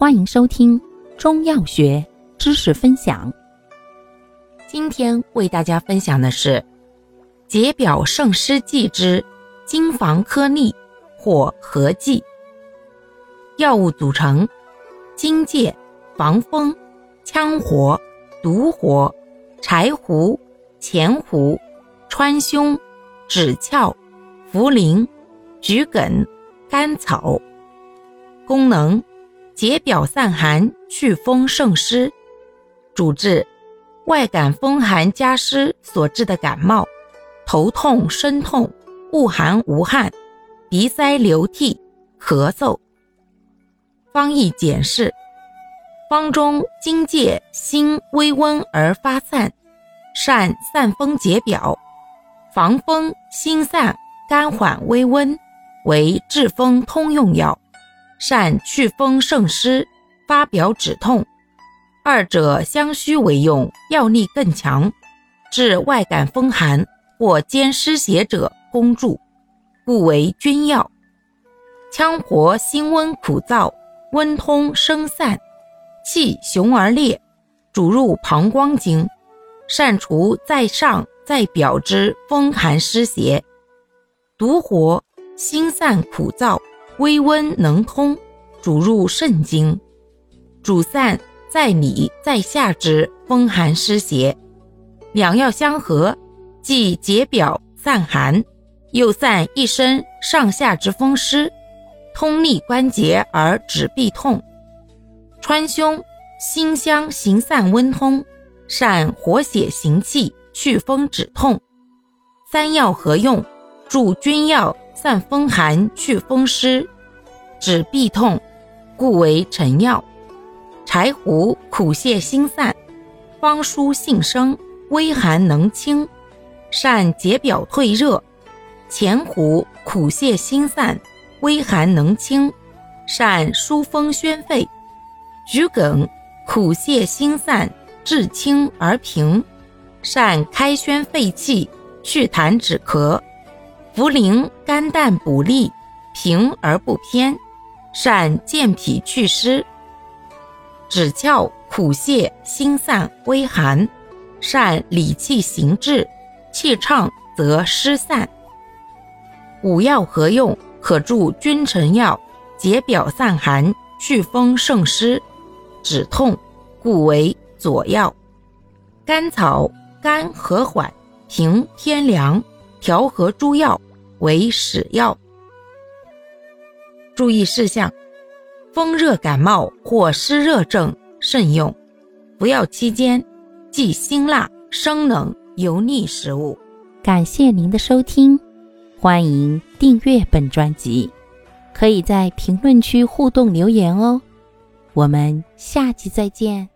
欢迎收听中药学知识分享。今天为大家分享的是解表胜湿剂之金防颗粒或合剂。药物组成：荆芥、防风、羌活、独活、柴胡、前胡、川芎、枳壳、茯苓、桔梗、甘草。功能。解表散寒，祛风胜湿。主治外感风寒加湿所致的感冒、头痛、身痛、恶寒无汗、鼻塞流涕、咳嗽。方义简释：方中荆芥辛微温而发散，善散风解表，防风辛散，甘缓微温，为治风通用药。善祛风胜湿、发表止痛，二者相须为用，药力更强，治外感风寒或兼湿邪者攻助，故为君药。羌活辛温苦燥，温通生散，气雄而烈，主入膀胱经，善除在上在表之风寒湿邪。独活辛散苦燥。微温能通，主入肾经，主散在里在下之风寒湿邪。两药相合，既解表散寒，又散一身上下之风湿，通利关节而止痹痛。川芎辛香行散温通，善活血行气，祛风止痛。三药合用，助君药。散风寒，祛风湿，止痹痛，故为臣药。柴胡苦泻心散，方疏性生，微寒能清，善解表退热。前胡苦泻心散，微寒能清，善疏风宣肺。桔梗苦泻心散，治清而平，善开宣肺气，祛痰止咳。茯苓甘淡补利，平而不偏，善健脾祛湿。枳壳苦泻心散微寒，善理气行滞，气畅则湿散。五药合用，可助君臣药，解表散寒，祛风胜湿，止痛，故为佐药。甘草甘和缓，平偏凉，调和诸药。为使药。注意事项：风热感冒或湿热症慎用。服药期间忌辛辣、生冷、油腻食物。感谢您的收听，欢迎订阅本专辑，可以在评论区互动留言哦。我们下期再见。